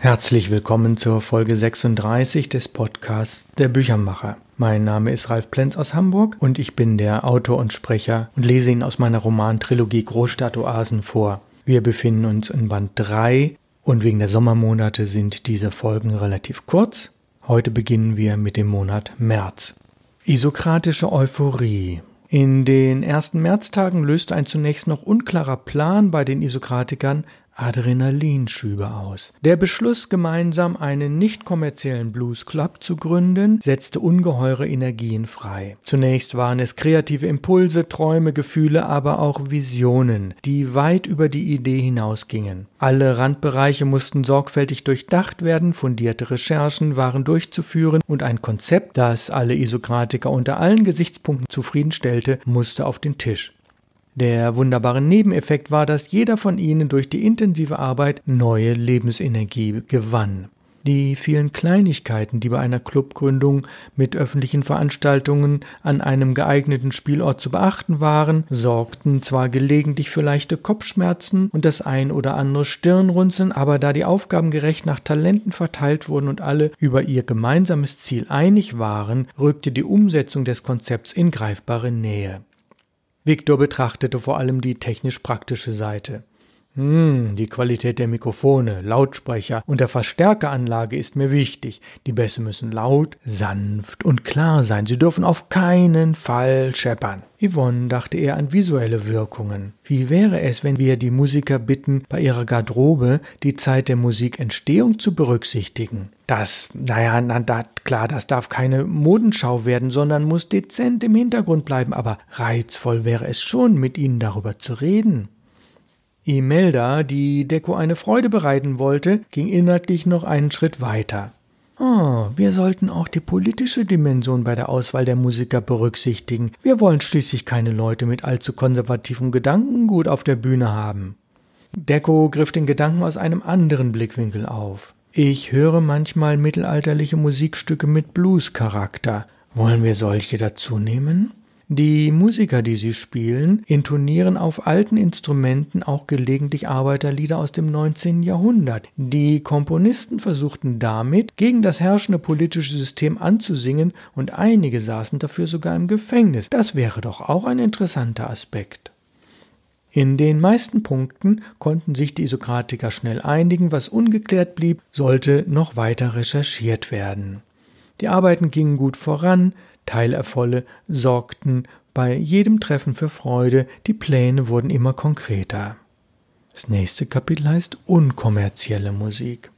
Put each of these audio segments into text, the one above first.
Herzlich willkommen zur Folge 36 des Podcasts Der Büchermacher. Mein Name ist Ralf Plenz aus Hamburg und ich bin der Autor und Sprecher und lese Ihnen aus meiner Romantrilogie Großstadtoasen vor. Wir befinden uns in Band 3 und wegen der Sommermonate sind diese Folgen relativ kurz. Heute beginnen wir mit dem Monat März. Isokratische Euphorie. In den ersten Märztagen löste ein zunächst noch unklarer Plan bei den Isokratikern Adrenalinschübe aus. Der Beschluss, gemeinsam einen nicht kommerziellen Blues Club zu gründen, setzte ungeheure Energien frei. Zunächst waren es kreative Impulse, Träume, Gefühle, aber auch Visionen, die weit über die Idee hinausgingen. Alle Randbereiche mussten sorgfältig durchdacht werden, fundierte Recherchen waren durchzuführen und ein Konzept, das alle Isokratiker unter allen Gesichtspunkten zufriedenstellte, musste auf den Tisch. Der wunderbare Nebeneffekt war, dass jeder von ihnen durch die intensive Arbeit neue Lebensenergie gewann. Die vielen Kleinigkeiten, die bei einer Clubgründung mit öffentlichen Veranstaltungen an einem geeigneten Spielort zu beachten waren, sorgten zwar gelegentlich für leichte Kopfschmerzen und das ein oder andere Stirnrunzeln, aber da die Aufgaben gerecht nach Talenten verteilt wurden und alle über ihr gemeinsames Ziel einig waren, rückte die Umsetzung des Konzepts in greifbare Nähe. Victor betrachtete vor allem die technisch-praktische Seite. Hm, die Qualität der Mikrofone, Lautsprecher und der Verstärkeranlage ist mir wichtig. Die Bässe müssen laut, sanft und klar sein. Sie dürfen auf keinen Fall scheppern. Yvonne dachte eher an visuelle Wirkungen. Wie wäre es, wenn wir die Musiker bitten, bei ihrer Garderobe die Zeit der Musikentstehung zu berücksichtigen? Das, naja, na, da, klar, das darf keine Modenschau werden, sondern muss dezent im Hintergrund bleiben, aber reizvoll wäre es schon, mit ihnen darüber zu reden. Imelda, die Deko eine Freude bereiten wollte, ging inhaltlich noch einen Schritt weiter. Oh, wir sollten auch die politische Dimension bei der Auswahl der Musiker berücksichtigen. Wir wollen schließlich keine Leute mit allzu konservativem Gedankengut auf der Bühne haben. Deko griff den Gedanken aus einem anderen Blickwinkel auf. Ich höre manchmal mittelalterliche Musikstücke mit Blues-Charakter. Wollen wir solche dazu nehmen? Die Musiker, die sie spielen, intonieren auf alten Instrumenten auch gelegentlich Arbeiterlieder aus dem 19. Jahrhundert. Die Komponisten versuchten damit, gegen das herrschende politische System anzusingen und einige saßen dafür sogar im Gefängnis. Das wäre doch auch ein interessanter Aspekt. In den meisten Punkten konnten sich die Isokratiker schnell einigen, was ungeklärt blieb, sollte noch weiter recherchiert werden. Die Arbeiten gingen gut voran, Teilerfolge sorgten bei jedem Treffen für Freude, die Pläne wurden immer konkreter. Das nächste Kapitel heißt unkommerzielle Musik.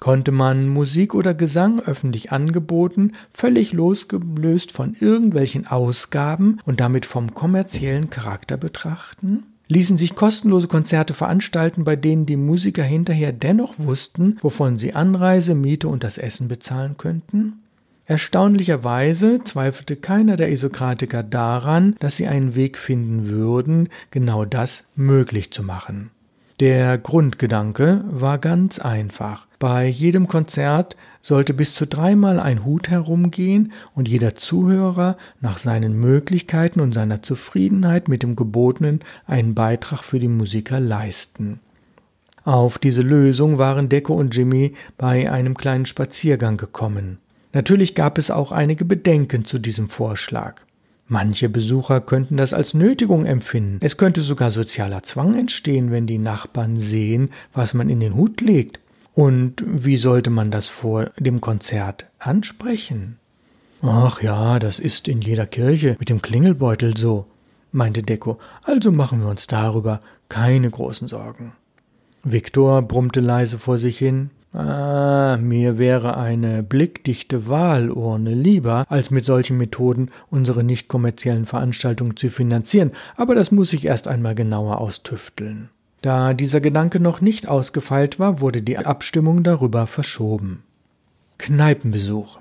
Konnte man Musik oder Gesang öffentlich angeboten, völlig losgelöst von irgendwelchen Ausgaben und damit vom kommerziellen Charakter betrachten? ließen sich kostenlose Konzerte veranstalten, bei denen die Musiker hinterher dennoch wussten, wovon sie Anreise, Miete und das Essen bezahlen könnten? Erstaunlicherweise zweifelte keiner der Isokratiker daran, dass sie einen Weg finden würden, genau das möglich zu machen. Der Grundgedanke war ganz einfach. Bei jedem Konzert sollte bis zu dreimal ein Hut herumgehen und jeder Zuhörer nach seinen Möglichkeiten und seiner Zufriedenheit mit dem Gebotenen einen Beitrag für die Musiker leisten. Auf diese Lösung waren Deko und Jimmy bei einem kleinen Spaziergang gekommen. Natürlich gab es auch einige Bedenken zu diesem Vorschlag. Manche Besucher könnten das als Nötigung empfinden. Es könnte sogar sozialer Zwang entstehen, wenn die Nachbarn sehen, was man in den Hut legt. Und wie sollte man das vor dem Konzert ansprechen? Ach ja, das ist in jeder Kirche mit dem Klingelbeutel so, meinte Deko, also machen wir uns darüber keine großen Sorgen. Viktor brummte leise vor sich hin. Ah, mir wäre eine blickdichte Wahlurne lieber, als mit solchen Methoden unsere nicht kommerziellen Veranstaltungen zu finanzieren, aber das muss ich erst einmal genauer austüfteln. Da dieser Gedanke noch nicht ausgefeilt war, wurde die Abstimmung darüber verschoben. Kneipenbesuch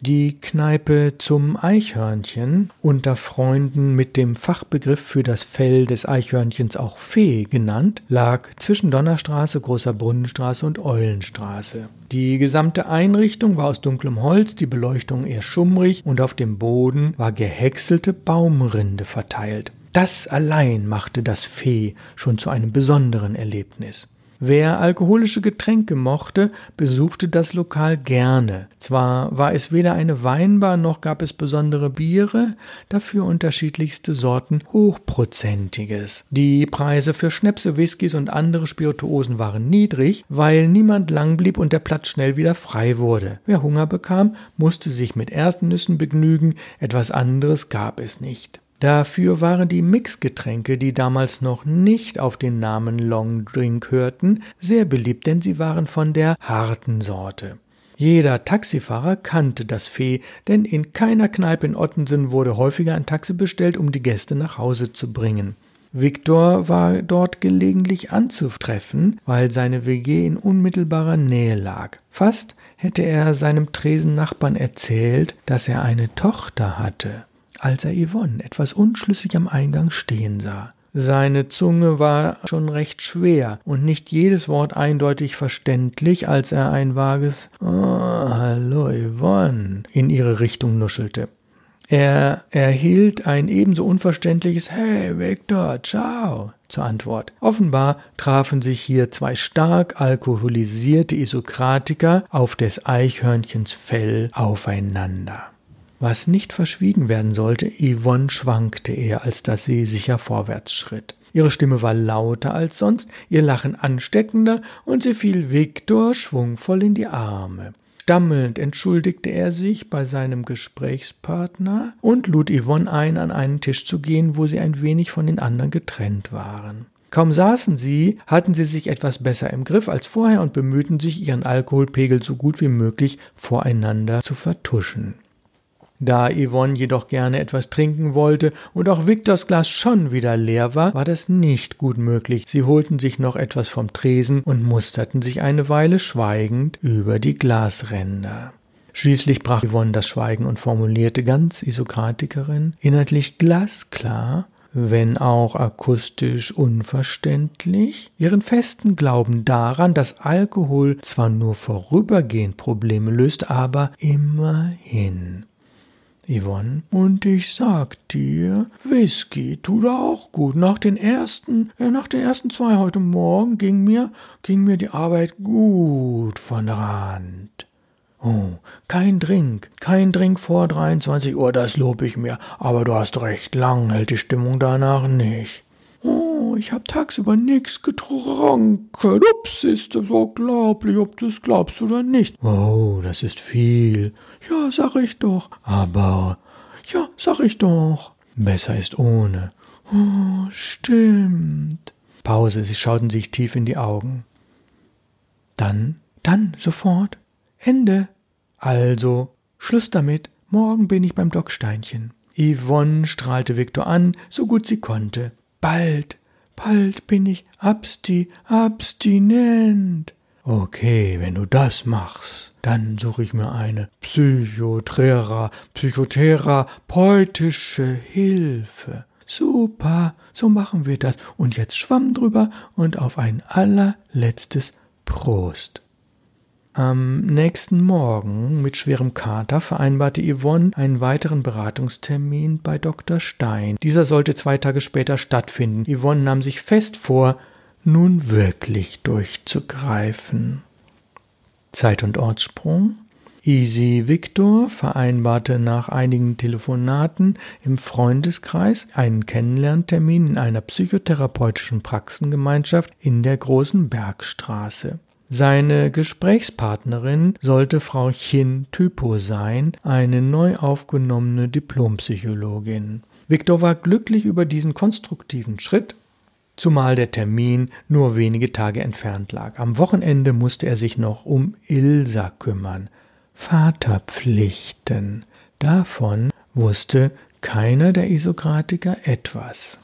die Kneipe zum Eichhörnchen, unter Freunden mit dem Fachbegriff für das Fell des Eichhörnchens auch Fee genannt, lag zwischen Donnerstraße, Großer Brunnenstraße und Eulenstraße. Die gesamte Einrichtung war aus dunklem Holz, die Beleuchtung eher schummrig und auf dem Boden war gehäckselte Baumrinde verteilt. Das allein machte das Fee schon zu einem besonderen Erlebnis. Wer alkoholische Getränke mochte, besuchte das Lokal gerne. Zwar war es weder eine Weinbar noch gab es besondere Biere, dafür unterschiedlichste Sorten Hochprozentiges. Die Preise für Schnäpse, Whiskys und andere Spirituosen waren niedrig, weil niemand lang blieb und der Platz schnell wieder frei wurde. Wer Hunger bekam, musste sich mit Erstnüssen begnügen, etwas anderes gab es nicht. Dafür waren die Mixgetränke, die damals noch nicht auf den Namen Long Drink hörten, sehr beliebt, denn sie waren von der harten Sorte. Jeder Taxifahrer kannte das Fee, denn in keiner Kneipe in Ottensen wurde häufiger ein Taxi bestellt, um die Gäste nach Hause zu bringen. Viktor war dort gelegentlich anzutreffen, weil seine WG in unmittelbarer Nähe lag. Fast hätte er seinem Tresennachbarn erzählt, dass er eine Tochter hatte als er Yvonne etwas unschlüssig am Eingang stehen sah. Seine Zunge war schon recht schwer und nicht jedes Wort eindeutig verständlich, als er ein vages oh, Hallo Yvonne in ihre Richtung nuschelte. Er erhielt ein ebenso unverständliches Hey Victor, ciao zur Antwort. Offenbar trafen sich hier zwei stark alkoholisierte Isokratiker auf des Eichhörnchens Fell aufeinander. Was nicht verschwiegen werden sollte, Yvonne schwankte eher, als dass sie sicher vorwärts schritt. Ihre Stimme war lauter als sonst, ihr Lachen ansteckender, und sie fiel Viktor schwungvoll in die Arme. Stammelnd entschuldigte er sich bei seinem Gesprächspartner und lud Yvonne ein, an einen Tisch zu gehen, wo sie ein wenig von den anderen getrennt waren. Kaum saßen sie, hatten sie sich etwas besser im Griff als vorher und bemühten sich, ihren Alkoholpegel so gut wie möglich voreinander zu vertuschen. Da Yvonne jedoch gerne etwas trinken wollte und auch Victors Glas schon wieder leer war, war das nicht gut möglich. Sie holten sich noch etwas vom Tresen und musterten sich eine Weile schweigend über die Glasränder. Schließlich brach Yvonne das Schweigen und formulierte ganz Isokratikerin, inhaltlich glasklar, wenn auch akustisch unverständlich, ihren festen Glauben daran, dass Alkohol zwar nur vorübergehend Probleme löst, aber immerhin. Yvonne. Und ich sag dir, Whisky tut auch gut. Nach den ersten, äh, nach den ersten zwei heute Morgen ging mir, ging mir die Arbeit gut von der Hand. Oh, kein Drink, kein Drink vor 23 Uhr, das lob ich mir. Aber du hast recht, lang hält die Stimmung danach nicht. Oh, ich hab tagsüber nix getrunken. Ups, ist das unglaublich, ob du es glaubst oder nicht. Oh, das ist viel. Ja, sag ich doch. Aber, ja, sag ich doch. Besser ist ohne. Oh, stimmt. Pause, sie schauten sich tief in die Augen. Dann, dann, sofort. Ende. Also, Schluss damit. Morgen bin ich beim Docksteinchen. Yvonne strahlte Viktor an, so gut sie konnte. Bald, bald bin ich absti, abstinent. Okay, wenn du das machst, dann suche ich mir eine Psychothera, psychotherapeutische Hilfe. Super, so machen wir das. Und jetzt schwamm drüber und auf ein allerletztes Prost. Am nächsten Morgen mit schwerem Kater vereinbarte Yvonne einen weiteren Beratungstermin bei Dr. Stein. Dieser sollte zwei Tage später stattfinden. Yvonne nahm sich fest vor, nun wirklich durchzugreifen. Zeit- und Ortssprung. Easy Victor vereinbarte nach einigen Telefonaten im Freundeskreis einen Kennenlerntermin in einer psychotherapeutischen Praxengemeinschaft in der Großen Bergstraße. Seine Gesprächspartnerin sollte Frau Chin Typo sein, eine neu aufgenommene Diplompsychologin. Victor war glücklich über diesen konstruktiven Schritt zumal der Termin nur wenige Tage entfernt lag. Am Wochenende musste er sich noch um Ilsa kümmern. Vaterpflichten. Davon wusste keiner der Isokratiker etwas.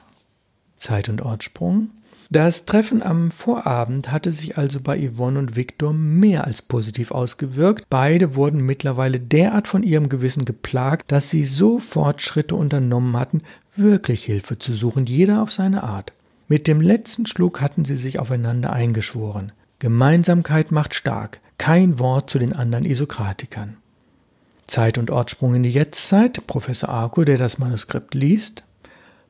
Zeit- und Ortsprung. Das Treffen am Vorabend hatte sich also bei Yvonne und Viktor mehr als positiv ausgewirkt. Beide wurden mittlerweile derart von ihrem Gewissen geplagt, dass sie sofort Schritte unternommen hatten, wirklich Hilfe zu suchen, jeder auf seine Art. Mit dem letzten Schluck hatten sie sich aufeinander eingeschworen. Gemeinsamkeit macht stark. Kein Wort zu den anderen Isokratikern. Zeit- und Ortsprung in die Jetztzeit. Professor Arco, der das Manuskript liest.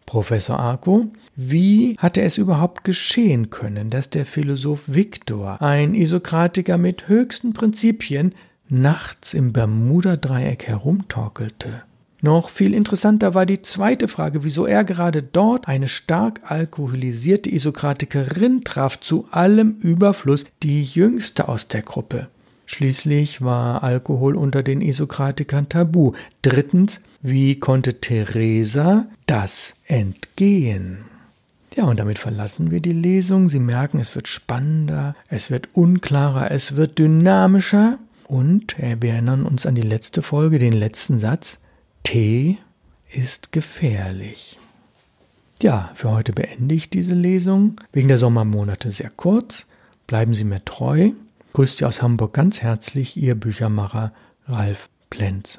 Professor Arco, wie hatte es überhaupt geschehen können, dass der Philosoph Viktor, ein Isokratiker mit höchsten Prinzipien, nachts im Bermuda-Dreieck herumtorkelte? Noch viel interessanter war die zweite Frage, wieso er gerade dort eine stark alkoholisierte Isokratikerin traf, zu allem Überfluss die jüngste aus der Gruppe. Schließlich war Alkohol unter den Isokratikern tabu. Drittens, wie konnte Theresa das entgehen? Ja, und damit verlassen wir die Lesung. Sie merken, es wird spannender, es wird unklarer, es wird dynamischer. Und wir erinnern uns an die letzte Folge, den letzten Satz. Tee ist gefährlich. Ja, für heute beende ich diese Lesung. Wegen der Sommermonate sehr kurz. Bleiben Sie mir treu. Grüßt Sie aus Hamburg ganz herzlich, Ihr Büchermacher Ralf Plenz.